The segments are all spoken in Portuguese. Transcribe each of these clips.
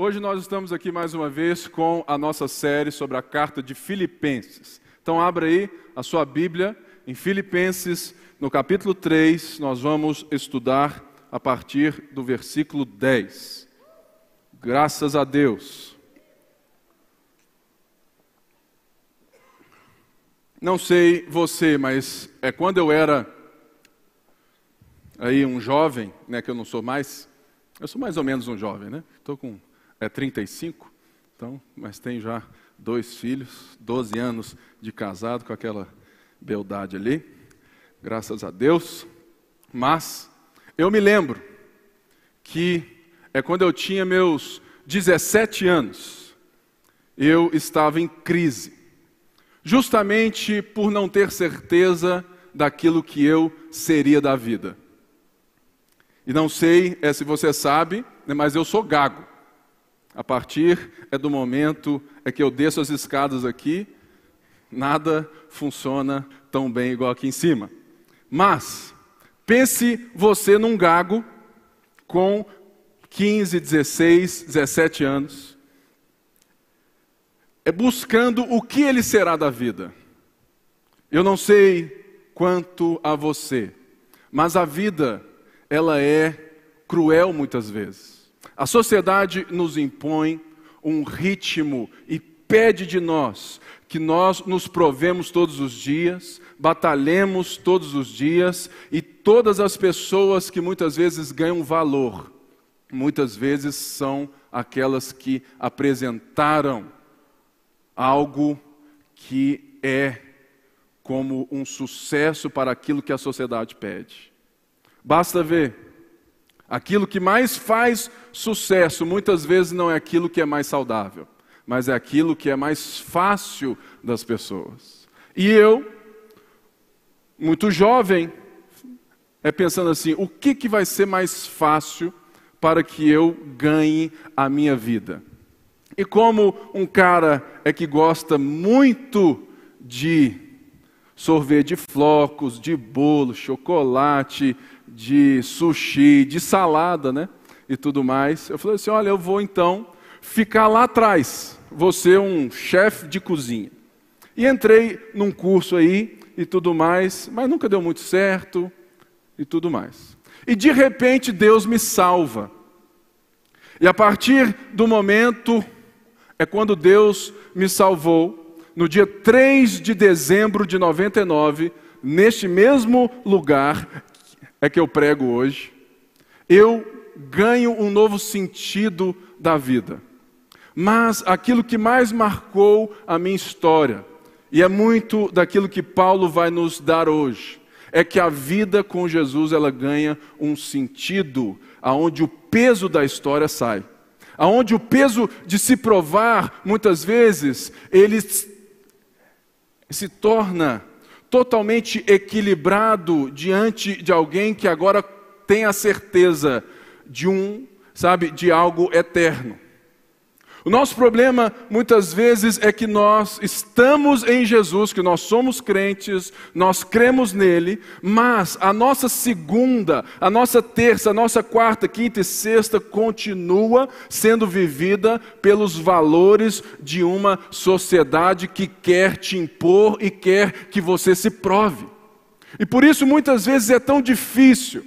hoje nós estamos aqui mais uma vez com a nossa série sobre a carta de Filipenses. Então, abra aí a sua Bíblia em Filipenses, no capítulo 3, nós vamos estudar a partir do versículo 10. Graças a Deus. Não sei você, mas é quando eu era aí um jovem, né, que eu não sou mais, eu sou mais ou menos um jovem, né? Estou com é 35, então, mas tenho já dois filhos, 12 anos de casado com aquela beldade ali, graças a Deus. Mas eu me lembro que é quando eu tinha meus 17 anos, eu estava em crise, justamente por não ter certeza daquilo que eu seria da vida. E não sei é, se você sabe, né, mas eu sou gago. A partir é do momento é que eu desço as escadas aqui, nada funciona tão bem igual aqui em cima. Mas pense você num gago com 15, 16, 17 anos, é buscando o que ele será da vida. Eu não sei quanto a você, mas a vida ela é cruel muitas vezes. A sociedade nos impõe um ritmo e pede de nós que nós nos provemos todos os dias, batalhemos todos os dias e todas as pessoas que muitas vezes ganham valor, muitas vezes são aquelas que apresentaram algo que é como um sucesso para aquilo que a sociedade pede. Basta ver. Aquilo que mais faz sucesso muitas vezes não é aquilo que é mais saudável, mas é aquilo que é mais fácil das pessoas. E eu, muito jovem, é pensando assim: o que, que vai ser mais fácil para que eu ganhe a minha vida? E como um cara é que gosta muito de sorvete de flocos, de bolo, chocolate, de sushi, de salada, né? E tudo mais. Eu falei assim: olha, eu vou então ficar lá atrás, ser um chefe de cozinha. E entrei num curso aí e tudo mais, mas nunca deu muito certo e tudo mais. E de repente Deus me salva. E a partir do momento, é quando Deus me salvou, no dia 3 de dezembro de 99, neste mesmo lugar, é que eu prego hoje, eu ganho um novo sentido da vida. Mas aquilo que mais marcou a minha história, e é muito daquilo que Paulo vai nos dar hoje, é que a vida com Jesus ela ganha um sentido aonde o peso da história sai. Aonde o peso de se provar, muitas vezes, ele se torna totalmente equilibrado diante de alguém que agora tem a certeza de um, sabe, de algo eterno. O nosso problema muitas vezes é que nós estamos em Jesus, que nós somos crentes, nós cremos nele, mas a nossa segunda, a nossa terça, a nossa quarta, quinta e sexta continua sendo vivida pelos valores de uma sociedade que quer te impor e quer que você se prove. E por isso muitas vezes é tão difícil.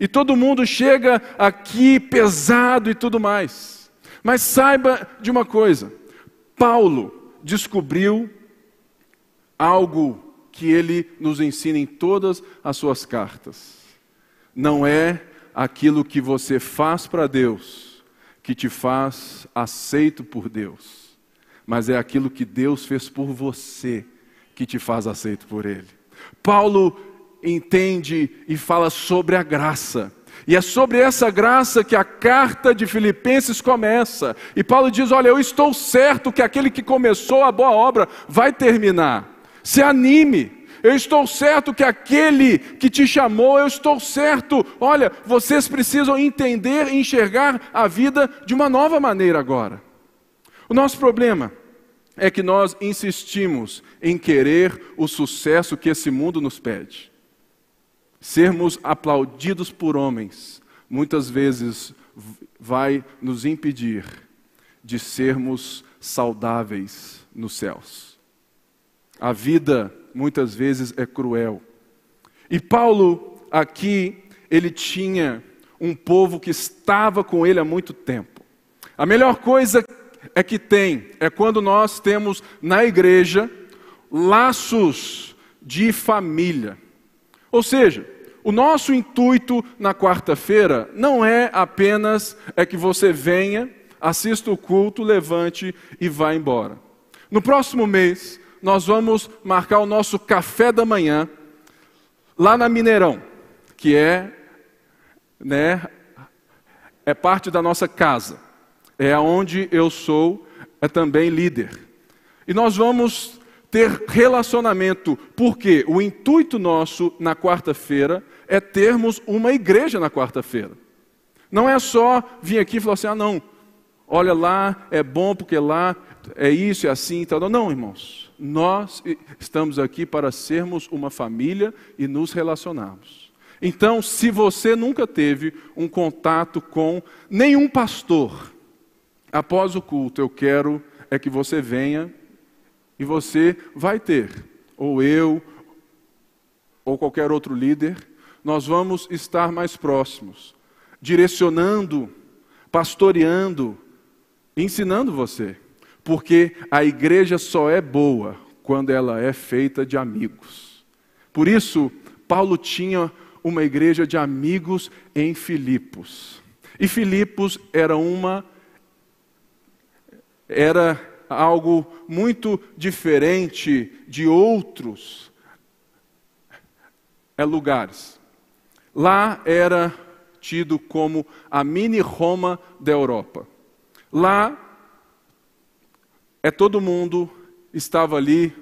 E todo mundo chega aqui pesado e tudo mais. Mas saiba de uma coisa: Paulo descobriu algo que ele nos ensina em todas as suas cartas. Não é aquilo que você faz para Deus que te faz aceito por Deus, mas é aquilo que Deus fez por você que te faz aceito por Ele. Paulo entende e fala sobre a graça. E é sobre essa graça que a carta de Filipenses começa. E Paulo diz: Olha, eu estou certo que aquele que começou a boa obra vai terminar. Se anime. Eu estou certo que aquele que te chamou, eu estou certo. Olha, vocês precisam entender e enxergar a vida de uma nova maneira agora. O nosso problema é que nós insistimos em querer o sucesso que esse mundo nos pede. Sermos aplaudidos por homens muitas vezes vai nos impedir de sermos saudáveis nos céus. A vida muitas vezes é cruel. E Paulo aqui, ele tinha um povo que estava com ele há muito tempo. A melhor coisa é que tem é quando nós temos na igreja laços de família. Ou seja, o nosso intuito na quarta-feira não é apenas é que você venha, assista o culto, levante e vá embora. No próximo mês, nós vamos marcar o nosso café da manhã lá na Mineirão, que é, né, é parte da nossa casa. É onde eu sou, é também líder. E nós vamos ter relacionamento, porque o intuito nosso na quarta-feira é termos uma igreja na quarta-feira. Não é só vir aqui e falar assim: ah, não, olha lá, é bom porque lá é isso, é assim e tal. Não, irmãos. Nós estamos aqui para sermos uma família e nos relacionarmos. Então, se você nunca teve um contato com nenhum pastor, após o culto, eu quero é que você venha e você vai ter, ou eu, ou qualquer outro líder, nós vamos estar mais próximos, direcionando, pastoreando, ensinando você. Porque a igreja só é boa quando ela é feita de amigos. Por isso, Paulo tinha uma igreja de amigos em Filipos. E Filipos era uma era algo muito diferente de outros é, lugares. Lá era tido como a mini Roma da Europa. Lá é todo mundo estava ali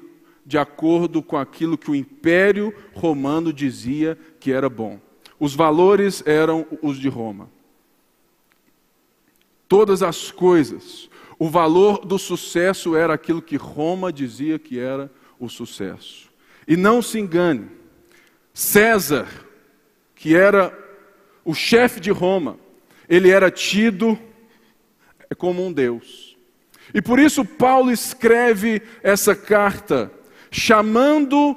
de acordo com aquilo que o Império Romano dizia que era bom. Os valores eram os de Roma. Todas as coisas, o valor do sucesso era aquilo que Roma dizia que era o sucesso. E não se engane, César que era o chefe de Roma, ele era tido como um Deus. E por isso Paulo escreve essa carta, chamando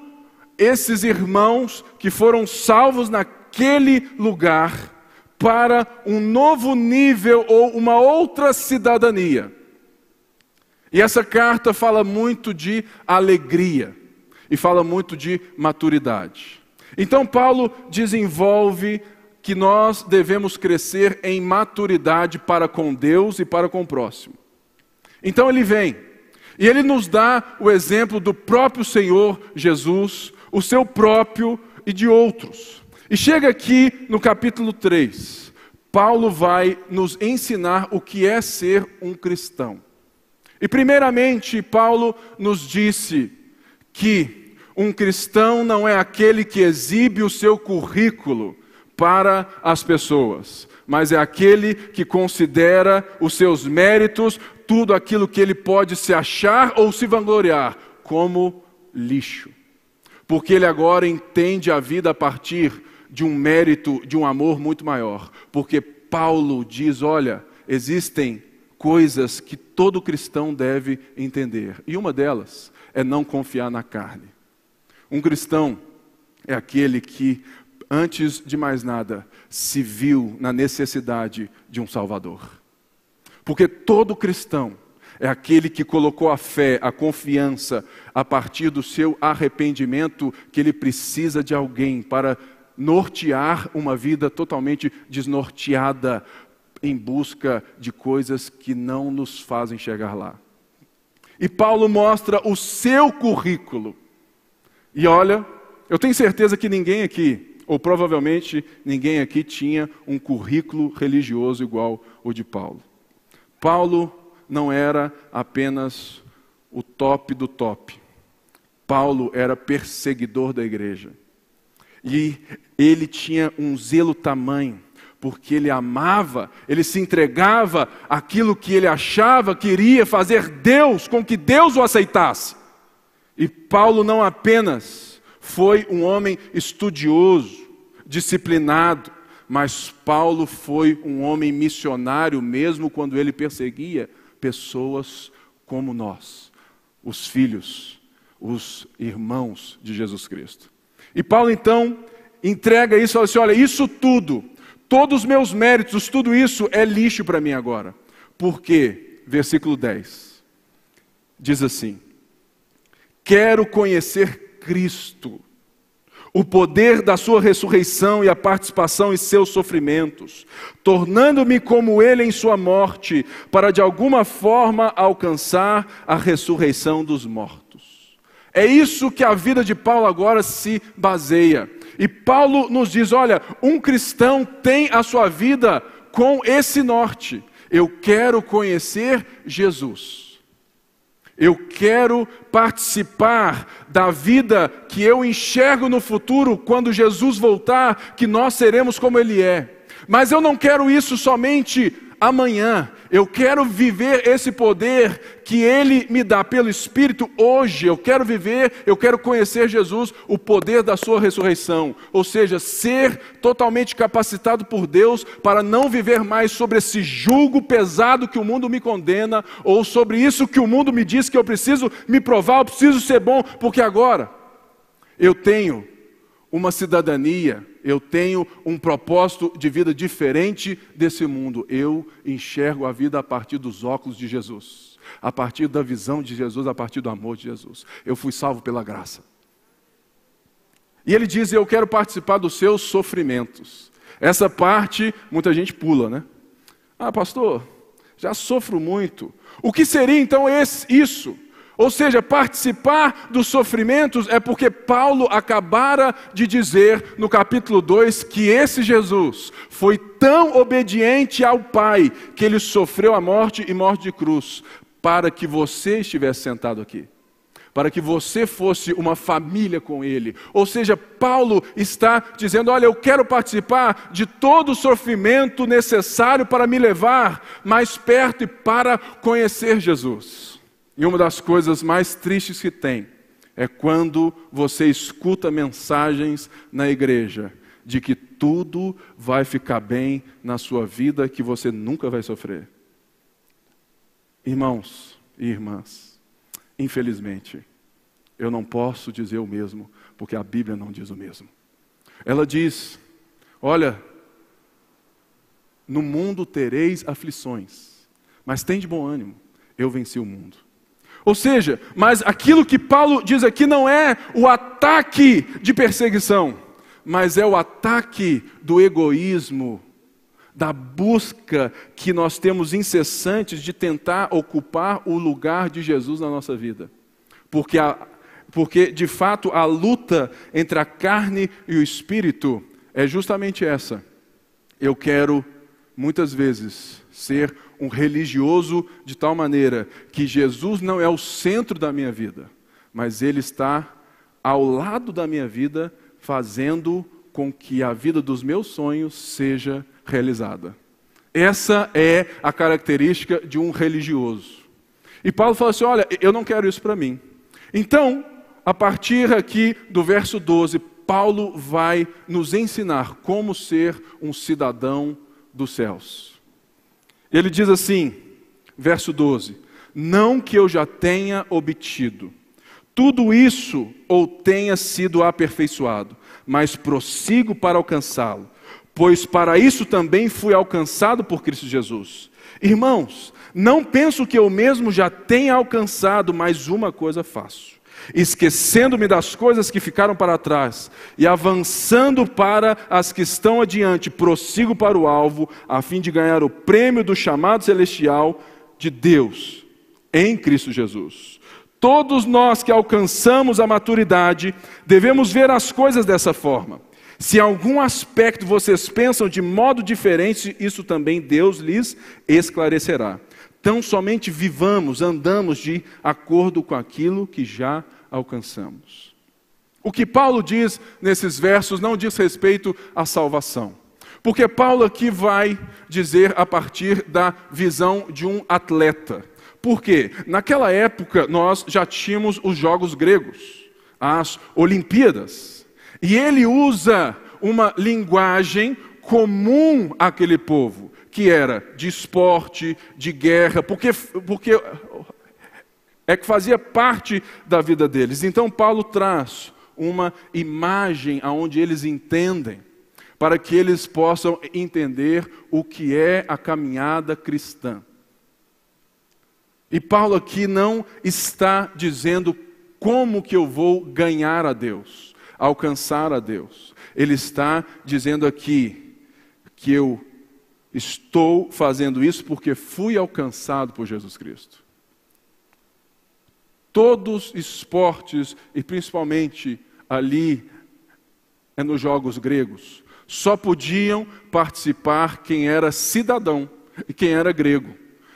esses irmãos que foram salvos naquele lugar para um novo nível ou uma outra cidadania. E essa carta fala muito de alegria e fala muito de maturidade. Então, Paulo desenvolve que nós devemos crescer em maturidade para com Deus e para com o próximo. Então, ele vem e ele nos dá o exemplo do próprio Senhor Jesus, o seu próprio e de outros. E chega aqui no capítulo 3. Paulo vai nos ensinar o que é ser um cristão. E primeiramente, Paulo nos disse que um cristão não é aquele que exibe o seu currículo para as pessoas, mas é aquele que considera os seus méritos, tudo aquilo que ele pode se achar ou se vangloriar, como lixo. Porque ele agora entende a vida a partir de um mérito, de um amor muito maior. Porque Paulo diz: olha, existem coisas que todo cristão deve entender, e uma delas é não confiar na carne. Um cristão é aquele que, antes de mais nada, se viu na necessidade de um Salvador. Porque todo cristão é aquele que colocou a fé, a confiança, a partir do seu arrependimento, que ele precisa de alguém para nortear uma vida totalmente desnorteada em busca de coisas que não nos fazem chegar lá. E Paulo mostra o seu currículo e olha, eu tenho certeza que ninguém aqui, ou provavelmente ninguém aqui, tinha um currículo religioso igual o de Paulo. Paulo não era apenas o top do top. Paulo era perseguidor da igreja. E ele tinha um zelo tamanho, porque ele amava, ele se entregava aquilo que ele achava que iria fazer Deus, com que Deus o aceitasse. E Paulo não apenas foi um homem estudioso, disciplinado, mas Paulo foi um homem missionário mesmo quando ele perseguia pessoas como nós, os filhos, os irmãos de Jesus Cristo. E Paulo então entrega isso e fala assim: olha, isso tudo, todos os meus méritos, tudo isso é lixo para mim agora. Por quê? Versículo 10 diz assim: Quero conhecer Cristo o poder da sua ressurreição e a participação em seus sofrimentos, tornando-me como ele em sua morte, para de alguma forma alcançar a ressurreição dos mortos. É isso que a vida de Paulo agora se baseia. E Paulo nos diz: olha, um cristão tem a sua vida com esse norte. Eu quero conhecer Jesus. Eu quero participar da vida que eu enxergo no futuro, quando Jesus voltar, que nós seremos como Ele é. Mas eu não quero isso somente amanhã. Eu quero viver esse poder que Ele me dá pelo Espírito hoje. Eu quero viver, eu quero conhecer Jesus, o poder da Sua ressurreição. Ou seja, ser totalmente capacitado por Deus para não viver mais sobre esse julgo pesado que o mundo me condena, ou sobre isso que o mundo me diz que eu preciso me provar, eu preciso ser bom, porque agora eu tenho uma cidadania, eu tenho um propósito de vida diferente desse mundo. Eu enxergo a vida a partir dos óculos de Jesus, a partir da visão de Jesus, a partir do amor de Jesus. Eu fui salvo pela graça. E ele diz: Eu quero participar dos seus sofrimentos. Essa parte muita gente pula, né? Ah, pastor, já sofro muito. O que seria então esse, isso? Ou seja, participar dos sofrimentos é porque Paulo acabara de dizer no capítulo 2 que esse Jesus foi tão obediente ao Pai que ele sofreu a morte e morte de cruz para que você estivesse sentado aqui. Para que você fosse uma família com Ele. Ou seja, Paulo está dizendo: Olha, eu quero participar de todo o sofrimento necessário para me levar mais perto e para conhecer Jesus. E uma das coisas mais tristes que tem é quando você escuta mensagens na igreja de que tudo vai ficar bem na sua vida, que você nunca vai sofrer. Irmãos e irmãs, infelizmente, eu não posso dizer o mesmo, porque a Bíblia não diz o mesmo. Ela diz: Olha, no mundo tereis aflições, mas tem de bom ânimo, eu venci o mundo. Ou seja, mas aquilo que Paulo diz aqui não é o ataque de perseguição, mas é o ataque do egoísmo, da busca que nós temos incessantes de tentar ocupar o lugar de Jesus na nossa vida. Porque, a, porque de fato, a luta entre a carne e o espírito é justamente essa. Eu quero, muitas vezes, ser um religioso de tal maneira que Jesus não é o centro da minha vida, mas Ele está ao lado da minha vida, fazendo com que a vida dos meus sonhos seja realizada. Essa é a característica de um religioso. E Paulo fala assim: olha, eu não quero isso para mim. Então, a partir aqui do verso 12, Paulo vai nos ensinar como ser um cidadão dos céus. Ele diz assim, verso 12: Não que eu já tenha obtido tudo isso ou tenha sido aperfeiçoado, mas prossigo para alcançá-lo, pois para isso também fui alcançado por Cristo Jesus. Irmãos, não penso que eu mesmo já tenha alcançado, mas uma coisa faço esquecendo-me das coisas que ficaram para trás e avançando para as que estão adiante, prossigo para o alvo, a fim de ganhar o prêmio do chamado celestial de Deus em Cristo Jesus. Todos nós que alcançamos a maturidade devemos ver as coisas dessa forma. Se em algum aspecto vocês pensam de modo diferente, isso também Deus lhes esclarecerá. Então, somente vivamos, andamos de acordo com aquilo que já alcançamos. O que Paulo diz nesses versos não diz respeito à salvação. Porque Paulo aqui vai dizer a partir da visão de um atleta. Por quê? Naquela época nós já tínhamos os jogos gregos, as Olimpíadas. E ele usa uma linguagem comum àquele povo, que era de esporte, de guerra, porque, porque é que fazia parte da vida deles. Então Paulo traz uma imagem aonde eles entendem, para que eles possam entender o que é a caminhada cristã. E Paulo aqui não está dizendo como que eu vou ganhar a Deus, alcançar a Deus. Ele está dizendo aqui que eu estou fazendo isso porque fui alcançado por Jesus Cristo. Todos esportes, e principalmente ali é nos jogos gregos, só podiam participar quem era cidadão e quem era grego.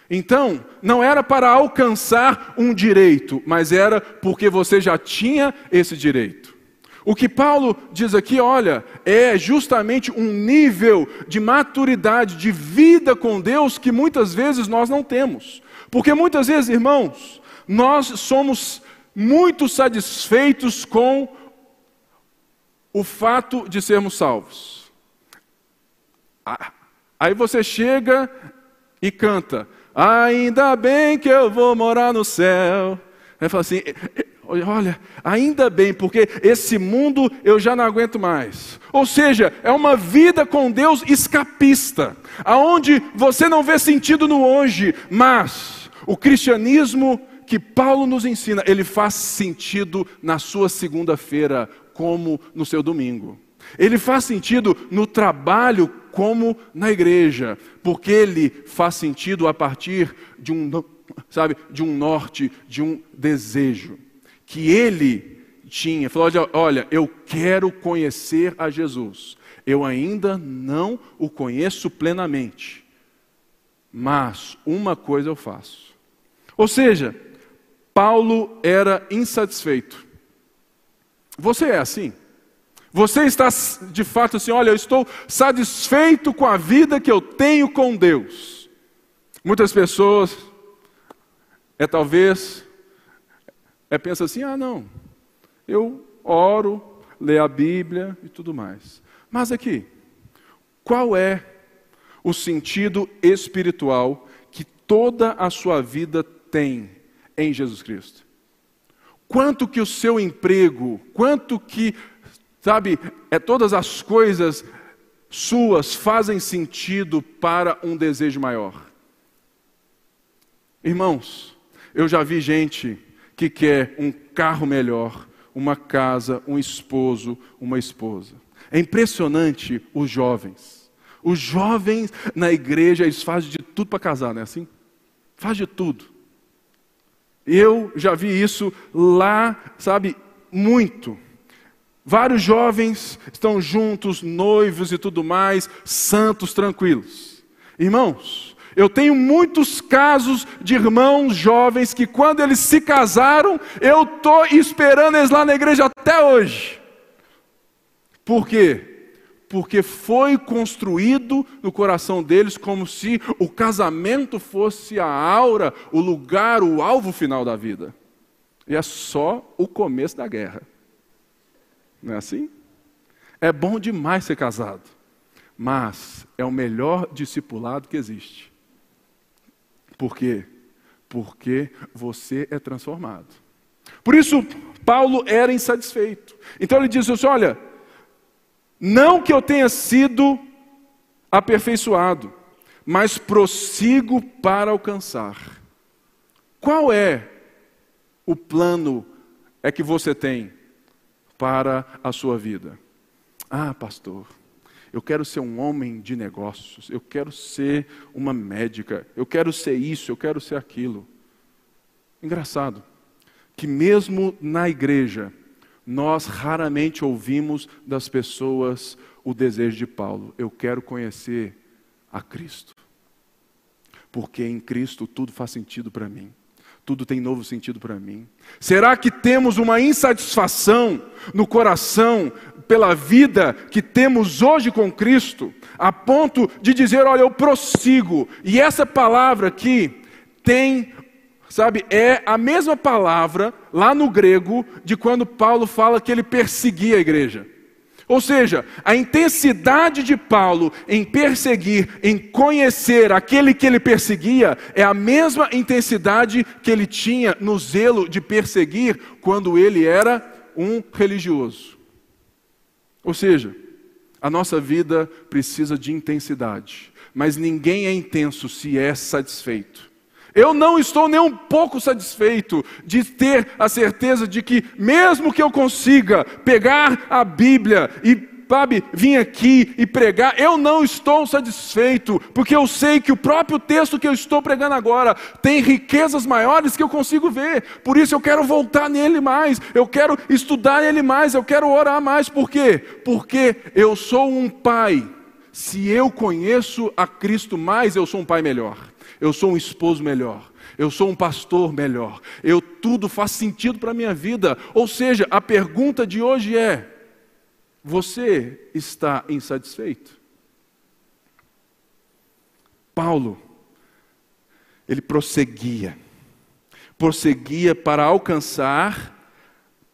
Então, não era para alcançar um direito, mas era porque você já tinha esse direito. O que Paulo diz aqui, olha, é justamente um nível de maturidade, de vida com Deus que muitas vezes nós não temos. Porque muitas vezes, irmãos, nós somos muito satisfeitos com o fato de sermos salvos. Aí você chega e canta: Ainda bem que eu vou morar no céu. Aí fala assim: olha, ainda bem, porque esse mundo eu já não aguento mais. Ou seja, é uma vida com Deus escapista, aonde você não vê sentido no hoje, mas o cristianismo que Paulo nos ensina, ele faz sentido na sua segunda-feira, como no seu domingo. Ele faz sentido no trabalho como na igreja, porque ele faz sentido a partir de um, sabe, de um norte, de um desejo que ele tinha. Falou: olha, eu quero conhecer a Jesus. Eu ainda não o conheço plenamente, mas uma coisa eu faço. Ou seja, Paulo era insatisfeito. Você é assim? Você está de fato assim, olha, eu estou satisfeito com a vida que eu tenho com Deus. Muitas pessoas é talvez é pensa assim, ah não, eu oro, leio a Bíblia e tudo mais. Mas aqui, qual é o sentido espiritual que toda a sua vida tem em Jesus Cristo? Quanto que o seu emprego, quanto que Sabe, é todas as coisas suas fazem sentido para um desejo maior. Irmãos, eu já vi gente que quer um carro melhor, uma casa, um esposo, uma esposa. É impressionante os jovens. Os jovens na igreja, eles fazem de tudo para casar, não é assim? Faz de tudo. Eu já vi isso lá, sabe, muito. Vários jovens estão juntos, noivos e tudo mais, santos, tranquilos. Irmãos, eu tenho muitos casos de irmãos jovens que, quando eles se casaram, eu estou esperando eles lá na igreja até hoje. Por quê? Porque foi construído no coração deles como se o casamento fosse a aura, o lugar, o alvo final da vida. E é só o começo da guerra. Não é assim? É bom demais ser casado, mas é o melhor discipulado que existe. Por quê? Porque você é transformado. Por isso, Paulo era insatisfeito. Então ele diz assim: olha, não que eu tenha sido aperfeiçoado, mas prossigo para alcançar. Qual é o plano é que você tem? para a sua vida. Ah, pastor, eu quero ser um homem de negócios, eu quero ser uma médica, eu quero ser isso, eu quero ser aquilo. Engraçado, que mesmo na igreja, nós raramente ouvimos das pessoas o desejo de Paulo: eu quero conhecer a Cristo. Porque em Cristo tudo faz sentido para mim tudo tem novo sentido para mim? Será que temos uma insatisfação no coração pela vida que temos hoje com Cristo, a ponto de dizer, olha, eu prossigo. E essa palavra aqui tem, sabe, é a mesma palavra lá no grego de quando Paulo fala que ele perseguia a igreja. Ou seja, a intensidade de Paulo em perseguir, em conhecer aquele que ele perseguia, é a mesma intensidade que ele tinha no zelo de perseguir quando ele era um religioso. Ou seja, a nossa vida precisa de intensidade, mas ninguém é intenso se é satisfeito. Eu não estou nem um pouco satisfeito de ter a certeza de que, mesmo que eu consiga pegar a Bíblia e sabe, vir aqui e pregar, eu não estou satisfeito, porque eu sei que o próprio texto que eu estou pregando agora tem riquezas maiores que eu consigo ver, por isso eu quero voltar nele mais, eu quero estudar nele mais, eu quero orar mais, por quê? Porque eu sou um pai, se eu conheço a Cristo mais, eu sou um pai melhor eu sou um esposo melhor, eu sou um pastor melhor, eu tudo faz sentido para a minha vida. Ou seja, a pergunta de hoje é: você está insatisfeito? Paulo, ele prosseguia, prosseguia para alcançar,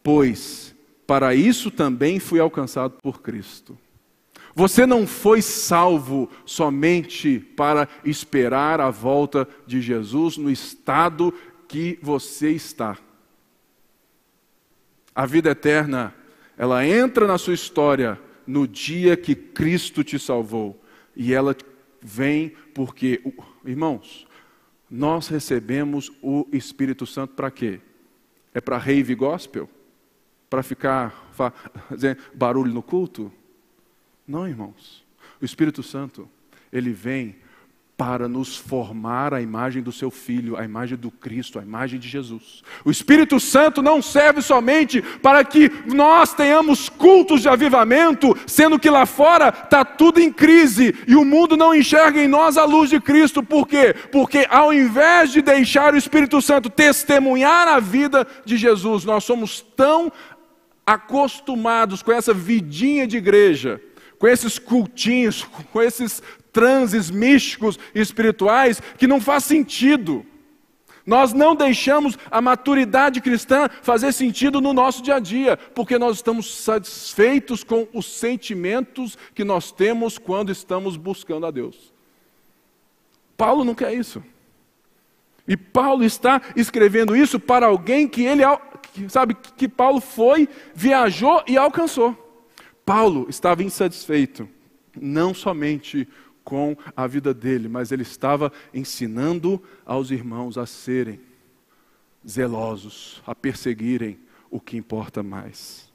pois para isso também fui alcançado por Cristo. Você não foi salvo somente para esperar a volta de Jesus no estado que você está. A vida eterna, ela entra na sua história no dia que Cristo te salvou. E ela vem porque, irmãos, nós recebemos o Espírito Santo para quê? É para rave gospel? Para ficar fazendo barulho no culto? Não, irmãos. O Espírito Santo, ele vem para nos formar a imagem do seu filho, a imagem do Cristo, a imagem de Jesus. O Espírito Santo não serve somente para que nós tenhamos cultos de avivamento, sendo que lá fora está tudo em crise e o mundo não enxerga em nós a luz de Cristo. Por quê? Porque ao invés de deixar o Espírito Santo testemunhar a vida de Jesus, nós somos tão acostumados com essa vidinha de igreja com esses cultinhos, com esses transes místicos e espirituais que não faz sentido. Nós não deixamos a maturidade cristã fazer sentido no nosso dia a dia, porque nós estamos satisfeitos com os sentimentos que nós temos quando estamos buscando a Deus. Paulo não quer isso. E Paulo está escrevendo isso para alguém que ele sabe que Paulo foi, viajou e alcançou. Paulo estava insatisfeito, não somente com a vida dele, mas ele estava ensinando aos irmãos a serem zelosos, a perseguirem o que importa mais.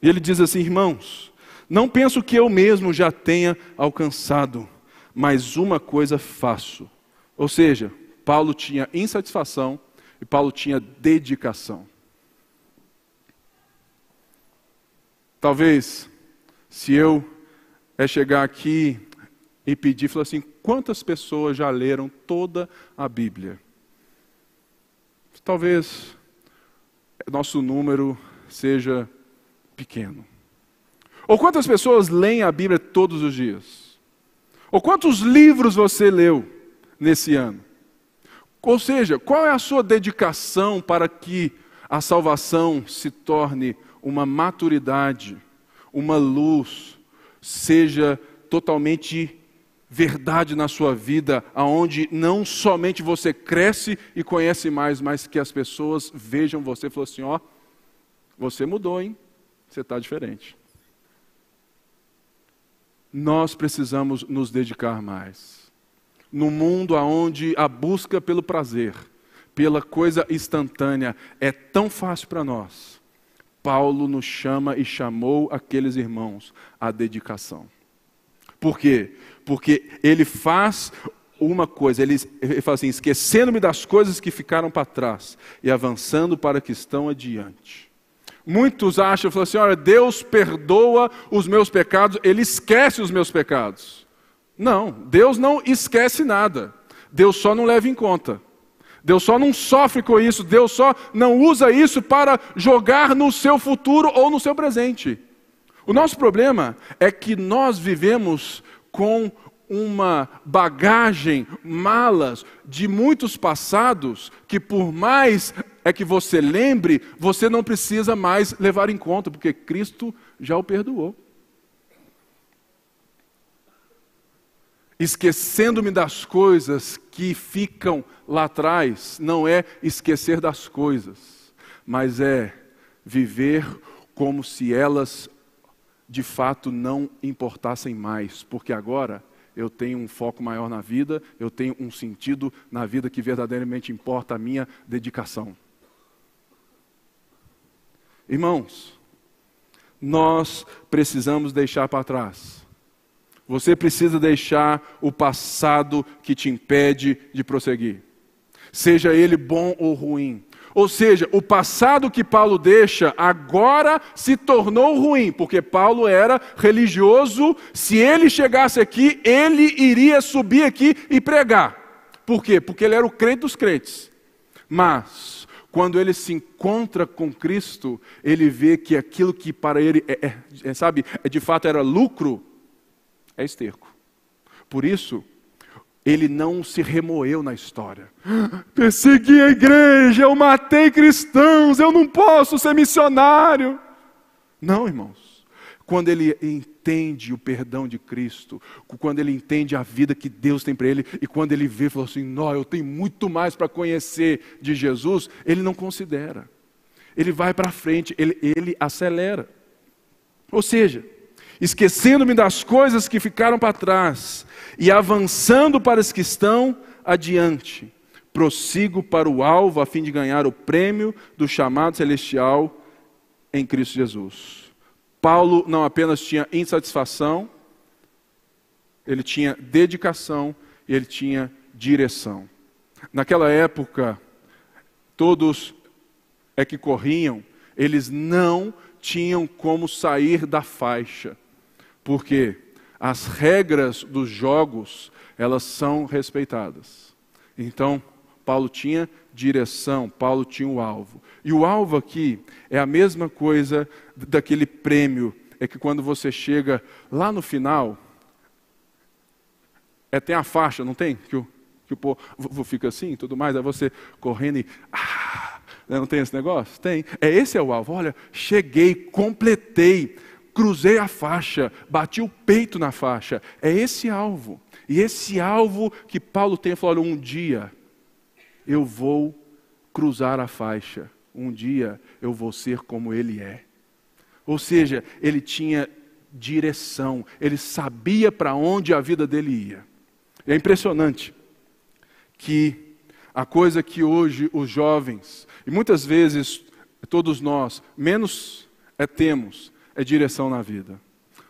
E ele diz assim: irmãos, não penso que eu mesmo já tenha alcançado, mas uma coisa faço. Ou seja, Paulo tinha insatisfação e Paulo tinha dedicação. Talvez se eu é chegar aqui e pedir, falar assim, quantas pessoas já leram toda a Bíblia? Talvez nosso número seja pequeno. Ou quantas pessoas leem a Bíblia todos os dias? Ou quantos livros você leu nesse ano? Ou seja, qual é a sua dedicação para que a salvação se torne uma maturidade? Uma luz, seja totalmente verdade na sua vida, aonde não somente você cresce e conhece mais, mas que as pessoas vejam você e falem assim, ó, você mudou, hein? Você está diferente. Nós precisamos nos dedicar mais. No mundo onde a busca pelo prazer, pela coisa instantânea é tão fácil para nós, Paulo nos chama e chamou aqueles irmãos à dedicação. Por quê? Porque ele faz uma coisa, ele, fala assim: esquecendo-me das coisas que ficaram para trás e avançando para que estão adiante. Muitos acham, falam assim: olha, Deus perdoa os meus pecados, ele esquece os meus pecados. Não, Deus não esquece nada, Deus só não leva em conta. Deus só não sofre com isso, Deus só não usa isso para jogar no seu futuro ou no seu presente. O nosso problema é que nós vivemos com uma bagagem, malas de muitos passados, que por mais é que você lembre, você não precisa mais levar em conta, porque Cristo já o perdoou. Esquecendo-me das coisas que ficam lá atrás, não é esquecer das coisas, mas é viver como se elas de fato não importassem mais, porque agora eu tenho um foco maior na vida, eu tenho um sentido na vida que verdadeiramente importa a minha dedicação. Irmãos, nós precisamos deixar para trás. Você precisa deixar o passado que te impede de prosseguir, seja ele bom ou ruim. Ou seja, o passado que Paulo deixa agora se tornou ruim, porque Paulo era religioso. Se ele chegasse aqui, ele iria subir aqui e pregar. Por quê? Porque ele era o crente dos crentes. Mas, quando ele se encontra com Cristo, ele vê que aquilo que para ele, é, é, é sabe, é, de fato era lucro, é esterco. Por isso, ele não se remoeu na história. Persegui a igreja, eu matei cristãos, eu não posso ser missionário. Não, irmãos. Quando ele entende o perdão de Cristo, quando ele entende a vida que Deus tem para ele, e quando ele vê, falou assim: Não, eu tenho muito mais para conhecer de Jesus, ele não considera. Ele vai para frente, ele, ele acelera. Ou seja, esquecendo-me das coisas que ficaram para trás e avançando para as que estão adiante, prossigo para o alvo a fim de ganhar o prêmio do chamado celestial em Cristo Jesus. Paulo não apenas tinha insatisfação, ele tinha dedicação e ele tinha direção. Naquela época, todos é que corriam, eles não tinham como sair da faixa. Porque as regras dos jogos, elas são respeitadas. Então, Paulo tinha direção, Paulo tinha o alvo. E o alvo aqui é a mesma coisa daquele prêmio, é que quando você chega lá no final, é, tem a faixa, não tem? Que o, que o povo fica assim tudo mais, aí você correndo e. Ah, não tem esse negócio? Tem. É esse é o alvo. Olha, cheguei, completei cruzei a faixa, bati o peito na faixa. É esse alvo. E esse alvo que Paulo tem, falou: um dia eu vou cruzar a faixa, um dia eu vou ser como ele é. Ou seja, ele tinha direção, ele sabia para onde a vida dele ia. é impressionante que a coisa que hoje os jovens, e muitas vezes todos nós, menos é temos, é direção na vida.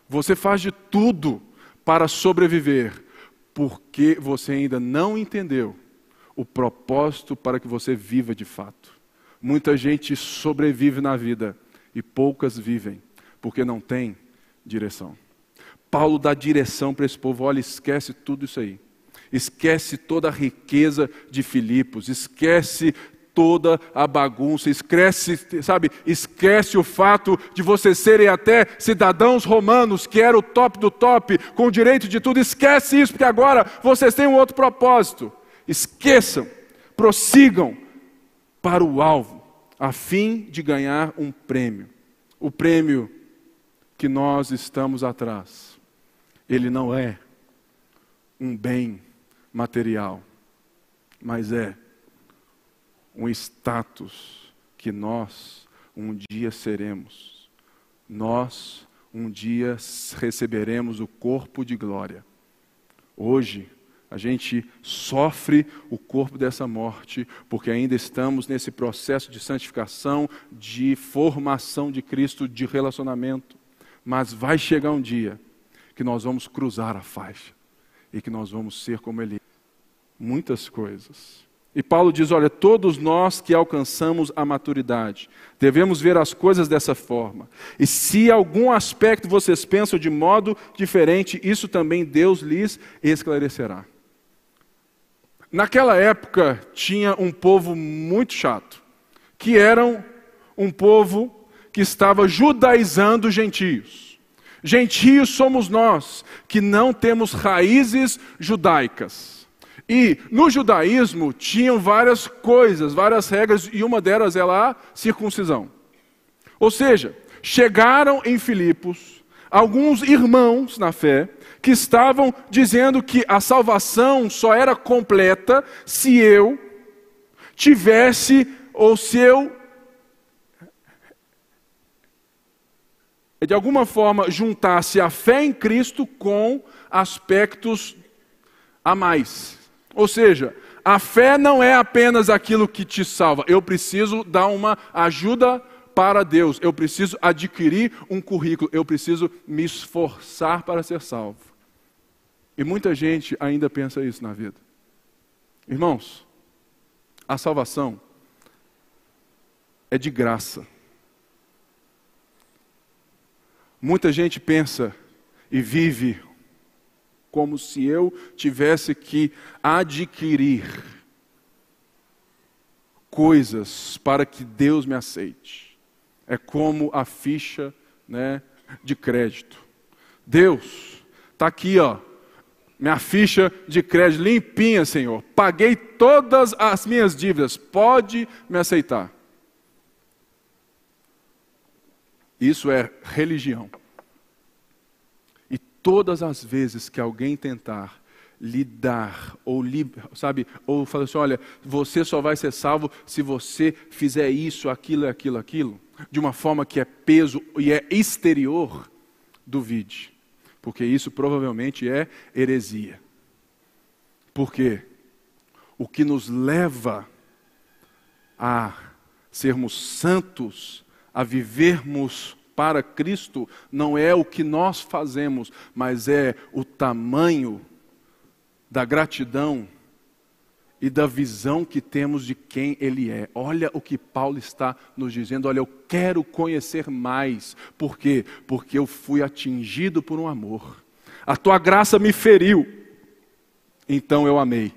Você faz de tudo para sobreviver, porque você ainda não entendeu o propósito para que você viva de fato. Muita gente sobrevive na vida e poucas vivem, porque não tem direção. Paulo dá direção para esse povo: olha, esquece tudo isso aí. Esquece toda a riqueza de Filipos, esquece toda a bagunça, esquece, sabe, esquece o fato de vocês serem até cidadãos romanos, que era o top do top, com o direito de tudo, esquece isso, porque agora vocês têm um outro propósito. Esqueçam, prossigam para o alvo, a fim de ganhar um prêmio. O prêmio que nós estamos atrás, ele não é um bem material, mas é um status que nós um dia seremos. Nós um dia receberemos o corpo de glória. Hoje, a gente sofre o corpo dessa morte, porque ainda estamos nesse processo de santificação, de formação de Cristo, de relacionamento. Mas vai chegar um dia que nós vamos cruzar a faixa e que nós vamos ser como Ele. Muitas coisas e Paulo diz: olha, todos nós que alcançamos a maturidade, devemos ver as coisas dessa forma. E se algum aspecto vocês pensam de modo diferente, isso também Deus lhes esclarecerá. Naquela época tinha um povo muito chato, que eram um povo que estava judaizando gentios. Gentios somos nós, que não temos raízes judaicas. E no judaísmo tinham várias coisas, várias regras, e uma delas é a circuncisão. Ou seja, chegaram em Filipos alguns irmãos na fé que estavam dizendo que a salvação só era completa se eu tivesse ou se eu de alguma forma juntasse a fé em Cristo com aspectos a mais. Ou seja, a fé não é apenas aquilo que te salva. Eu preciso dar uma ajuda para Deus. Eu preciso adquirir um currículo. Eu preciso me esforçar para ser salvo. E muita gente ainda pensa isso na vida. Irmãos, a salvação é de graça. Muita gente pensa e vive como se eu tivesse que adquirir coisas para que Deus me aceite. É como a ficha né, de crédito. Deus, está aqui, ó, minha ficha de crédito limpinha, Senhor. Paguei todas as minhas dívidas. Pode me aceitar. Isso é religião todas as vezes que alguém tentar lidar ou sabe ou falar assim, olha, você só vai ser salvo se você fizer isso, aquilo, aquilo, aquilo, de uma forma que é peso e é exterior, duvide, porque isso provavelmente é heresia. Porque o que nos leva a sermos santos, a vivermos para Cristo não é o que nós fazemos, mas é o tamanho da gratidão e da visão que temos de quem Ele é. Olha o que Paulo está nos dizendo. Olha, eu quero conhecer mais. Por quê? Porque eu fui atingido por um amor. A tua graça me feriu, então eu amei.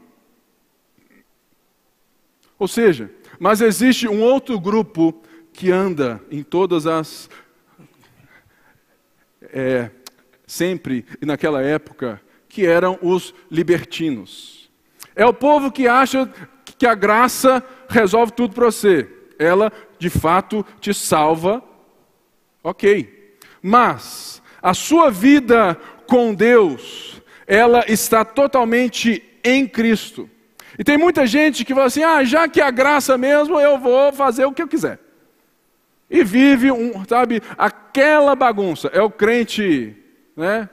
Ou seja, mas existe um outro grupo que anda em todas as é, sempre e naquela época, que eram os libertinos. É o povo que acha que a graça resolve tudo para você. Ela, de fato, te salva, ok. Mas a sua vida com Deus, ela está totalmente em Cristo. E tem muita gente que fala assim: ah, já que é a graça mesmo, eu vou fazer o que eu quiser. E vive, um, sabe, aquela bagunça. É o crente, né?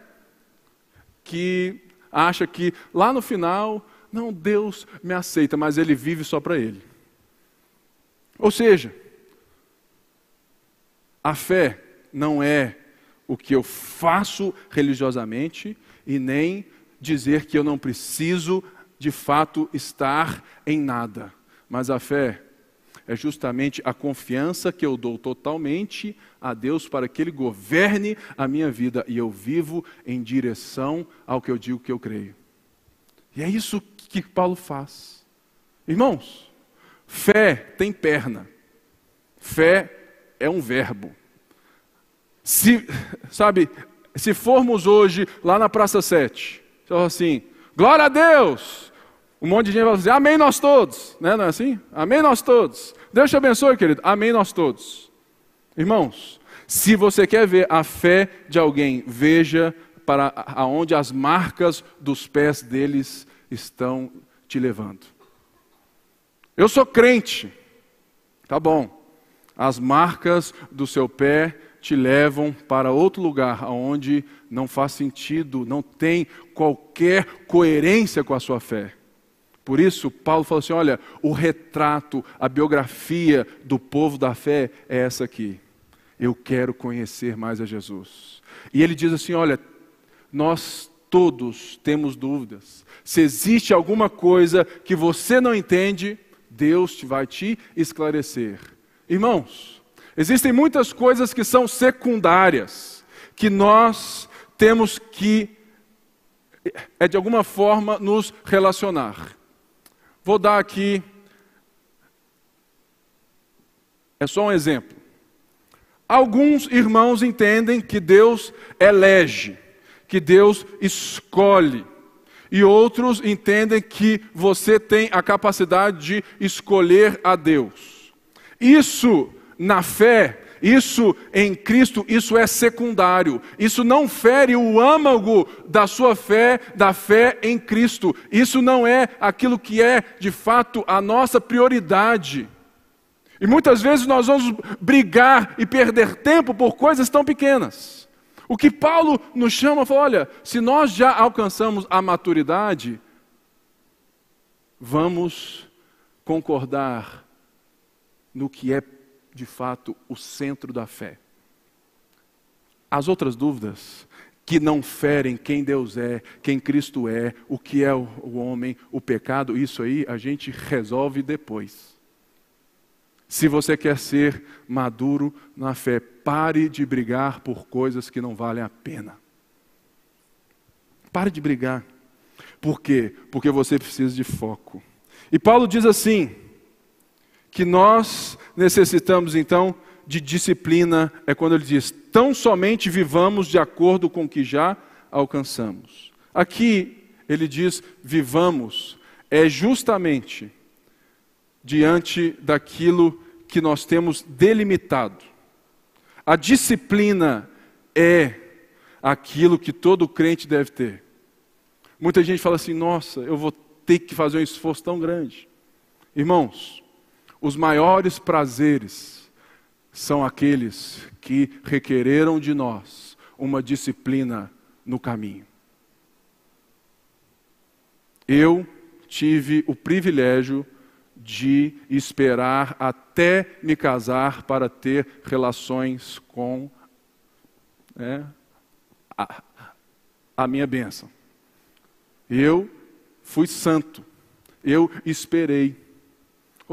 Que acha que lá no final, não, Deus me aceita, mas ele vive só para ele. Ou seja, a fé não é o que eu faço religiosamente e nem dizer que eu não preciso de fato estar em nada. Mas a fé é justamente a confiança que eu dou totalmente a Deus para que Ele governe a minha vida e eu vivo em direção ao que eu digo que eu creio. E é isso que Paulo faz. Irmãos, fé tem perna, fé é um verbo. Se, sabe, se formos hoje lá na Praça 7, assim, glória a Deus, um monte de gente vai dizer, amém nós todos. Né? Não é assim? Amém nós todos. Deus te abençoe, querido. Amém nós todos. Irmãos, se você quer ver a fé de alguém, veja para aonde as marcas dos pés deles estão te levando. Eu sou crente. Tá bom. As marcas do seu pé te levam para outro lugar onde não faz sentido, não tem qualquer coerência com a sua fé. Por isso, Paulo falou assim: olha, o retrato, a biografia do povo da fé é essa aqui. Eu quero conhecer mais a Jesus. E ele diz assim: olha, nós todos temos dúvidas. Se existe alguma coisa que você não entende, Deus vai te esclarecer. Irmãos, existem muitas coisas que são secundárias, que nós temos que, é de alguma forma, nos relacionar. Vou dar aqui. É só um exemplo. Alguns irmãos entendem que Deus elege, que Deus escolhe. E outros entendem que você tem a capacidade de escolher a Deus. Isso, na fé, isso em Cristo, isso é secundário. Isso não fere o âmago da sua fé, da fé em Cristo. Isso não é aquilo que é, de fato, a nossa prioridade. E muitas vezes nós vamos brigar e perder tempo por coisas tão pequenas. O que Paulo nos chama, fala, olha, se nós já alcançamos a maturidade, vamos concordar no que é de fato o centro da fé. As outras dúvidas que não ferem quem Deus é, quem Cristo é, o que é o homem, o pecado, isso aí a gente resolve depois. Se você quer ser maduro na fé, pare de brigar por coisas que não valem a pena. Pare de brigar. Por quê? Porque você precisa de foco. E Paulo diz assim: que nós necessitamos então de disciplina, é quando ele diz: tão somente vivamos de acordo com o que já alcançamos. Aqui ele diz: vivamos, é justamente diante daquilo que nós temos delimitado. A disciplina é aquilo que todo crente deve ter. Muita gente fala assim: nossa, eu vou ter que fazer um esforço tão grande. Irmãos, os maiores prazeres são aqueles que requereram de nós uma disciplina no caminho. Eu tive o privilégio de esperar até me casar para ter relações com né, a, a minha bênção. Eu fui santo, eu esperei.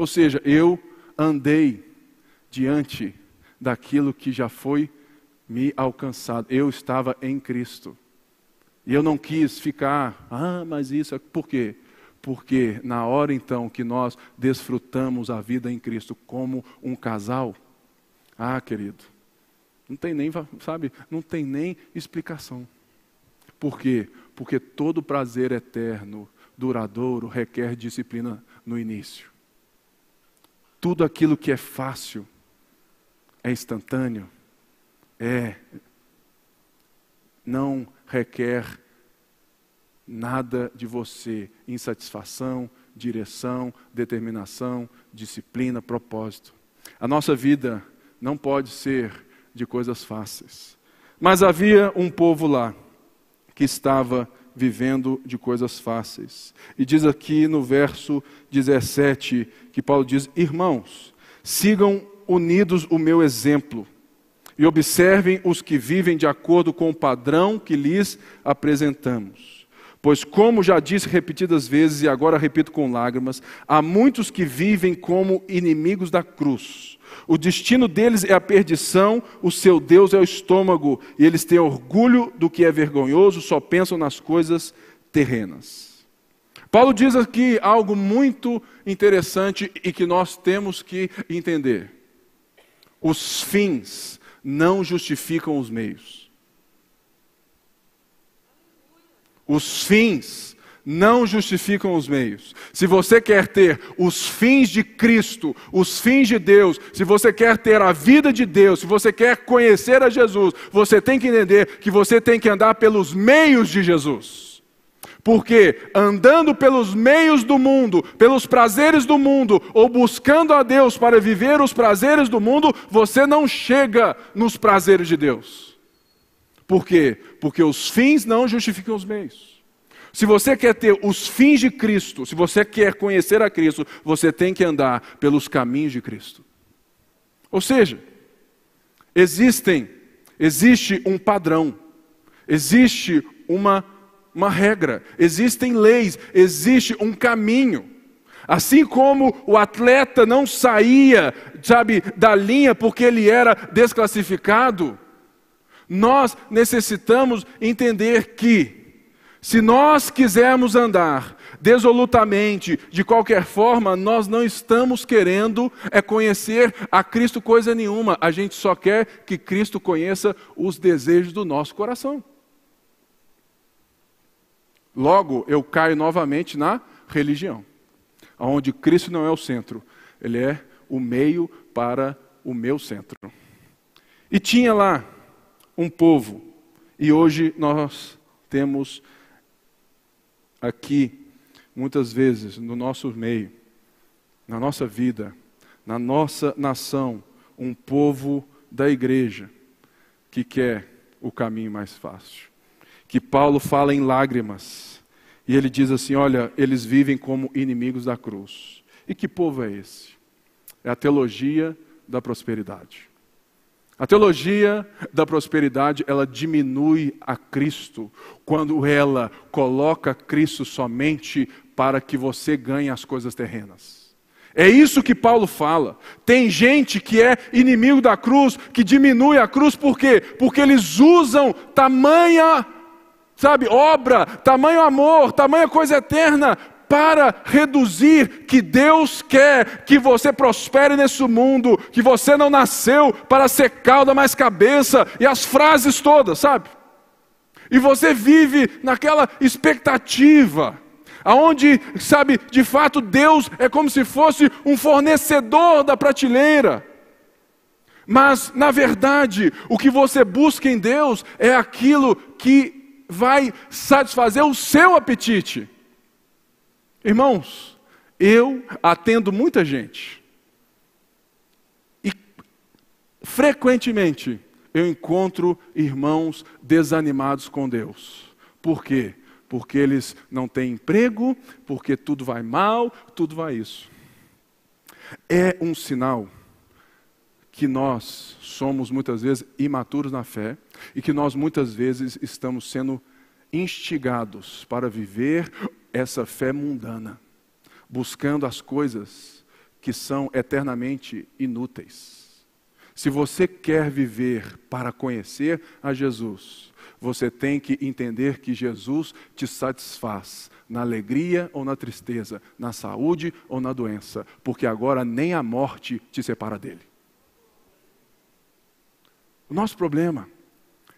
Ou seja, eu andei diante daquilo que já foi me alcançado. Eu estava em Cristo. E eu não quis ficar, ah, mas isso é. Por quê? Porque na hora então que nós desfrutamos a vida em Cristo como um casal, ah, querido, não tem nem, sabe, não tem nem explicação. Por quê? Porque todo prazer eterno, duradouro, requer disciplina no início. Tudo aquilo que é fácil, é instantâneo, é não requer nada de você, insatisfação, direção, determinação, disciplina, propósito. A nossa vida não pode ser de coisas fáceis. Mas havia um povo lá que estava vivendo de coisas fáceis. E diz aqui no verso 17 que Paulo diz: Irmãos, sigam unidos o meu exemplo e observem os que vivem de acordo com o padrão que lhes apresentamos. Pois, como já disse repetidas vezes e agora repito com lágrimas, há muitos que vivem como inimigos da cruz. O destino deles é a perdição, o seu Deus é o estômago, e eles têm orgulho do que é vergonhoso, só pensam nas coisas terrenas. Paulo diz aqui algo muito interessante e que nós temos que entender. Os fins não justificam os meios. Os fins não justificam os meios. Se você quer ter os fins de Cristo, os fins de Deus, se você quer ter a vida de Deus, se você quer conhecer a Jesus, você tem que entender que você tem que andar pelos meios de Jesus. Porque andando pelos meios do mundo, pelos prazeres do mundo, ou buscando a Deus para viver os prazeres do mundo, você não chega nos prazeres de Deus. Por quê? Porque os fins não justificam os meios. Se você quer ter os fins de Cristo, se você quer conhecer a Cristo, você tem que andar pelos caminhos de Cristo. Ou seja, existem, existe um padrão, existe uma, uma regra, existem leis, existe um caminho. Assim como o atleta não saía, sabe, da linha porque ele era desclassificado, nós necessitamos entender que, se nós quisermos andar desolutamente, de qualquer forma, nós não estamos querendo é conhecer a Cristo coisa nenhuma, a gente só quer que Cristo conheça os desejos do nosso coração. Logo, eu caio novamente na religião, onde Cristo não é o centro, ele é o meio para o meu centro. E tinha lá um povo, e hoje nós temos aqui, muitas vezes, no nosso meio, na nossa vida, na nossa nação, um povo da igreja que quer o caminho mais fácil. Que Paulo fala em lágrimas. E ele diz assim: Olha, eles vivem como inimigos da cruz. E que povo é esse? É a teologia da prosperidade. A teologia da prosperidade, ela diminui a Cristo quando ela coloca Cristo somente para que você ganhe as coisas terrenas. É isso que Paulo fala. Tem gente que é inimigo da cruz, que diminui a cruz, por quê? Porque eles usam tamanha, sabe, obra, tamanho amor, tamanha coisa eterna para reduzir que Deus quer que você prospere nesse mundo, que você não nasceu para ser cauda mais cabeça, e as frases todas, sabe? E você vive naquela expectativa, aonde, sabe, de fato Deus é como se fosse um fornecedor da prateleira. Mas, na verdade, o que você busca em Deus é aquilo que vai satisfazer o seu apetite. Irmãos, eu atendo muita gente. E frequentemente eu encontro irmãos desanimados com Deus. Por quê? Porque eles não têm emprego, porque tudo vai mal, tudo vai isso. É um sinal que nós somos muitas vezes imaturos na fé e que nós muitas vezes estamos sendo instigados para viver essa fé mundana, buscando as coisas que são eternamente inúteis. Se você quer viver para conhecer a Jesus, você tem que entender que Jesus te satisfaz na alegria ou na tristeza, na saúde ou na doença, porque agora nem a morte te separa dele. O nosso problema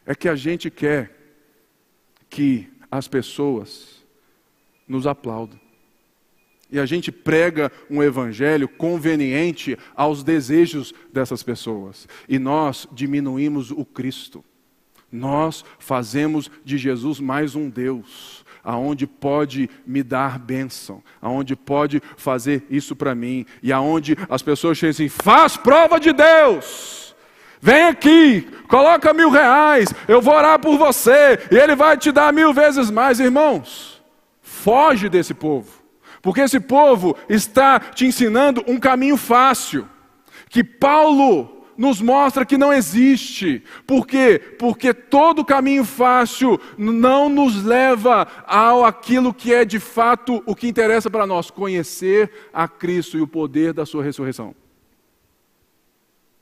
é que a gente quer que as pessoas nos aplaudam. E a gente prega um evangelho conveniente aos desejos dessas pessoas. E nós diminuímos o Cristo. Nós fazemos de Jesus mais um Deus, aonde pode me dar bênção, aonde pode fazer isso para mim, e aonde as pessoas chegam assim: faz prova de Deus. Vem aqui, coloca mil reais, eu vou orar por você, e ele vai te dar mil vezes mais, irmãos. Foge desse povo, porque esse povo está te ensinando um caminho fácil, que Paulo nos mostra que não existe. Por quê? Porque todo caminho fácil não nos leva ao aquilo que é de fato o que interessa para nós, conhecer a Cristo e o poder da sua ressurreição.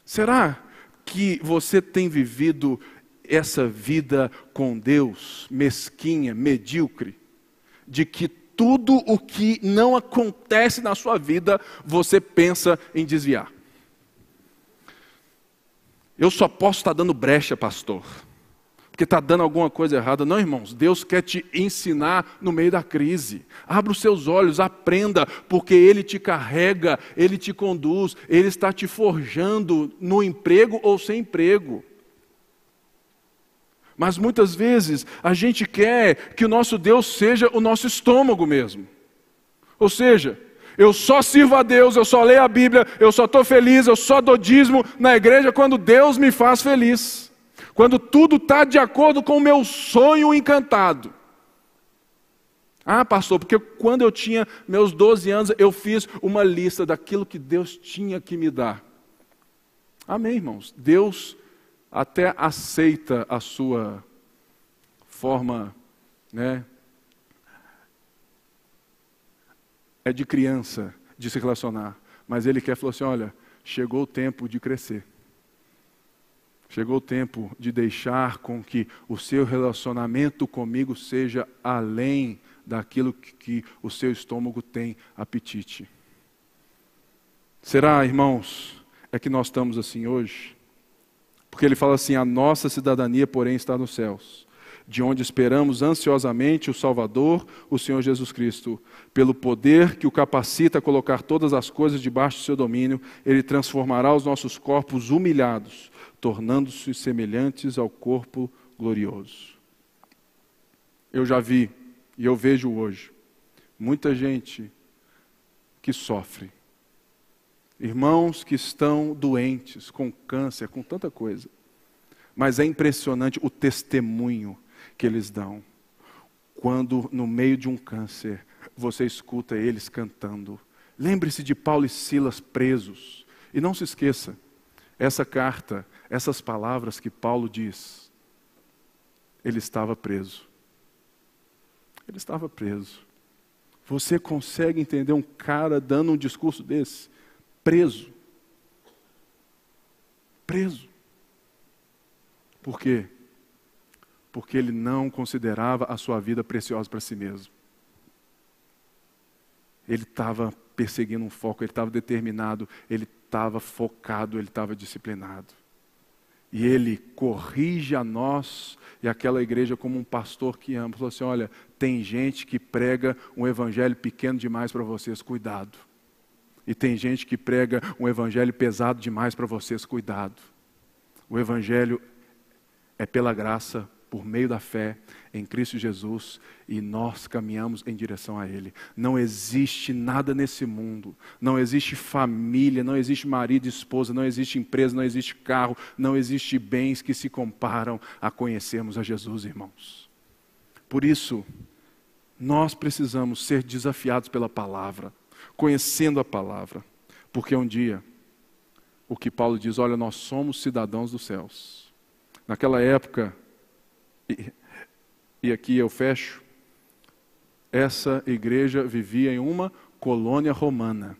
Será que você tem vivido essa vida com Deus mesquinha, medíocre, de que tudo o que não acontece na sua vida você pensa em desviar. Eu só posso estar dando brecha, pastor porque está dando alguma coisa errada. Não, irmãos, Deus quer te ensinar no meio da crise. Abra os seus olhos, aprenda, porque Ele te carrega, Ele te conduz, Ele está te forjando no emprego ou sem emprego. Mas muitas vezes a gente quer que o nosso Deus seja o nosso estômago mesmo. Ou seja, eu só sirvo a Deus, eu só leio a Bíblia, eu só estou feliz, eu só dou dízimo na igreja quando Deus me faz feliz quando tudo está de acordo com o meu sonho encantado. Ah, pastor, porque quando eu tinha meus 12 anos, eu fiz uma lista daquilo que Deus tinha que me dar. Amém, irmãos. Deus até aceita a sua forma, né? É de criança de se relacionar, mas Ele quer falar assim: olha, chegou o tempo de crescer. Chegou o tempo de deixar com que o seu relacionamento comigo seja além daquilo que, que o seu estômago tem apetite. Será, irmãos, é que nós estamos assim hoje? Porque ele fala assim: a nossa cidadania, porém, está nos céus. de onde esperamos ansiosamente o Salvador, o Senhor Jesus Cristo. Pelo poder que o capacita a colocar todas as coisas debaixo do seu domínio, ele transformará os nossos corpos humilhados, tornando-se semelhantes ao corpo glorioso. Eu já vi, e eu vejo hoje, muita gente que sofre. Irmãos que estão doentes, com câncer, com tanta coisa. Mas é impressionante o testemunho que eles dão. Quando, no meio de um câncer, você escuta eles cantando. Lembre-se de Paulo e Silas presos. E não se esqueça, essa carta, essas palavras que Paulo diz, ele estava preso. Ele estava preso. Você consegue entender um cara dando um discurso desse? Preso. Preso. Por quê? Porque ele não considerava a sua vida preciosa para si mesmo. Ele estava perseguindo um foco, ele estava determinado, ele estava focado, ele estava disciplinado. E ele corrige a nós e aquela igreja como um pastor que ama. Falou assim: olha, tem gente que prega um evangelho pequeno demais para vocês, cuidado. E tem gente que prega um evangelho pesado demais para vocês, cuidado. O evangelho é pela graça, por meio da fé em Cristo Jesus e nós caminhamos em direção a Ele. Não existe nada nesse mundo, não existe família, não existe marido e esposa, não existe empresa, não existe carro, não existe bens que se comparam a conhecermos a Jesus, irmãos. Por isso, nós precisamos ser desafiados pela palavra, conhecendo a palavra, porque um dia, o que Paulo diz, olha, nós somos cidadãos dos céus. Naquela época, e, e aqui eu fecho. Essa igreja vivia em uma colônia romana.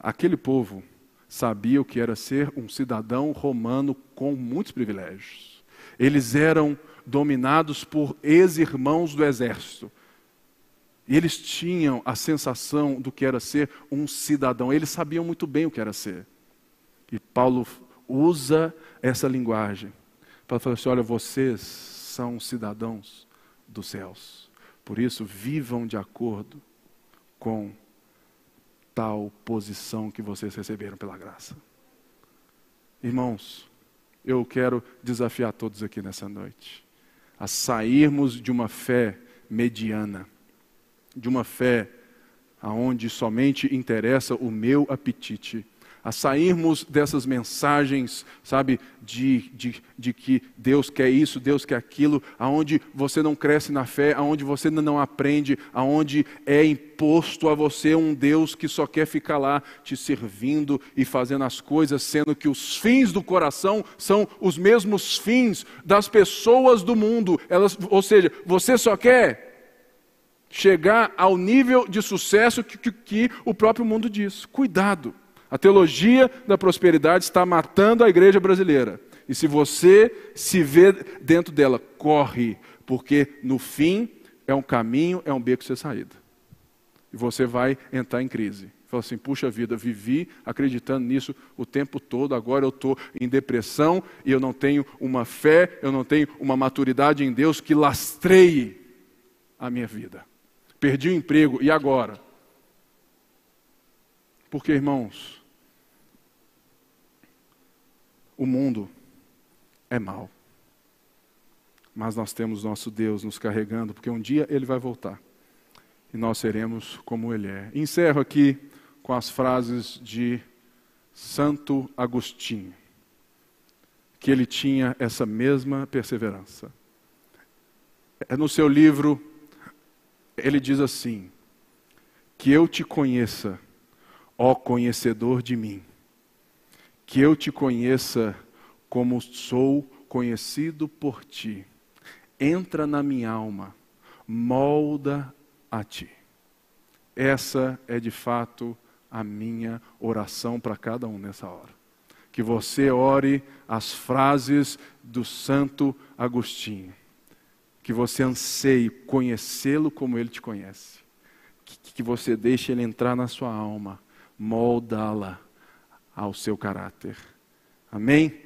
Aquele povo sabia o que era ser um cidadão romano com muitos privilégios. Eles eram dominados por ex-irmãos do exército. E eles tinham a sensação do que era ser um cidadão. Eles sabiam muito bem o que era ser. E Paulo usa essa linguagem para falar assim: olha, vocês são cidadãos dos céus. Por isso, vivam de acordo com tal posição que vocês receberam pela graça. Irmãos, eu quero desafiar todos aqui nessa noite a sairmos de uma fé mediana, de uma fé aonde somente interessa o meu apetite a sairmos dessas mensagens, sabe, de, de, de que Deus quer isso, Deus quer aquilo, aonde você não cresce na fé, aonde você não aprende, aonde é imposto a você um Deus que só quer ficar lá te servindo e fazendo as coisas, sendo que os fins do coração são os mesmos fins das pessoas do mundo. Elas, ou seja, você só quer chegar ao nível de sucesso que, que, que o próprio mundo diz. Cuidado. A teologia da prosperidade está matando a igreja brasileira. E se você se vê dentro dela, corre, porque no fim é um caminho, é um beco sem saída. E você vai entrar em crise. Fala assim: puxa vida, vivi acreditando nisso o tempo todo, agora eu estou em depressão e eu não tenho uma fé, eu não tenho uma maturidade em Deus que lastreie a minha vida. Perdi o emprego, e agora? Porque, irmãos, o mundo é mau. Mas nós temos nosso Deus nos carregando, porque um dia ele vai voltar. E nós seremos como ele é. Encerro aqui com as frases de Santo Agostinho, que ele tinha essa mesma perseverança. É no seu livro, ele diz assim: Que eu te conheça, ó conhecedor de mim que eu te conheça como sou conhecido por ti. Entra na minha alma, molda a ti. Essa é de fato a minha oração para cada um nessa hora. Que você ore as frases do Santo Agostinho. Que você anseie conhecê-lo como ele te conhece. Que, que você deixe ele entrar na sua alma, moldá-la ao seu caráter. Amém?